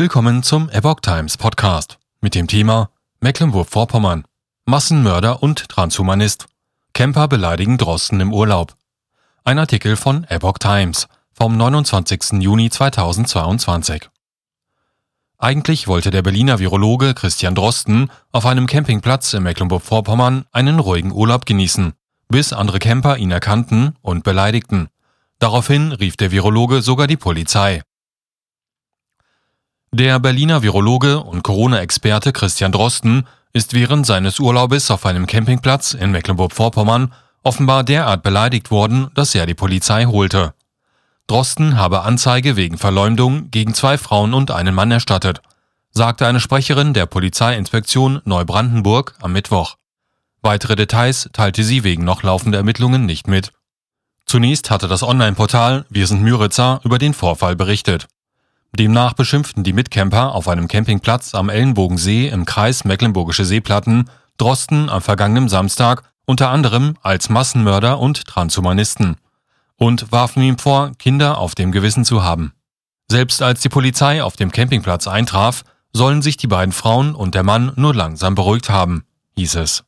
Willkommen zum Epoch Times Podcast mit dem Thema Mecklenburg-Vorpommern. Massenmörder und Transhumanist. Camper beleidigen Drosten im Urlaub. Ein Artikel von Epoch Times vom 29. Juni 2022. Eigentlich wollte der Berliner Virologe Christian Drosten auf einem Campingplatz in Mecklenburg-Vorpommern einen ruhigen Urlaub genießen, bis andere Camper ihn erkannten und beleidigten. Daraufhin rief der Virologe sogar die Polizei. Der Berliner Virologe und Corona-Experte Christian Drosten ist während seines Urlaubes auf einem Campingplatz in Mecklenburg-Vorpommern offenbar derart beleidigt worden, dass er die Polizei holte. Drosten habe Anzeige wegen Verleumdung gegen zwei Frauen und einen Mann erstattet, sagte eine Sprecherin der Polizeiinspektion Neubrandenburg am Mittwoch. Weitere Details teilte sie wegen noch laufender Ermittlungen nicht mit. Zunächst hatte das Online-Portal Wir sind Müritzer über den Vorfall berichtet. Demnach beschimpften die Mitcamper auf einem Campingplatz am Ellenbogensee im Kreis Mecklenburgische Seeplatten Drosten am vergangenen Samstag unter anderem als Massenmörder und Transhumanisten und warfen ihm vor, Kinder auf dem Gewissen zu haben. Selbst als die Polizei auf dem Campingplatz eintraf, sollen sich die beiden Frauen und der Mann nur langsam beruhigt haben, hieß es.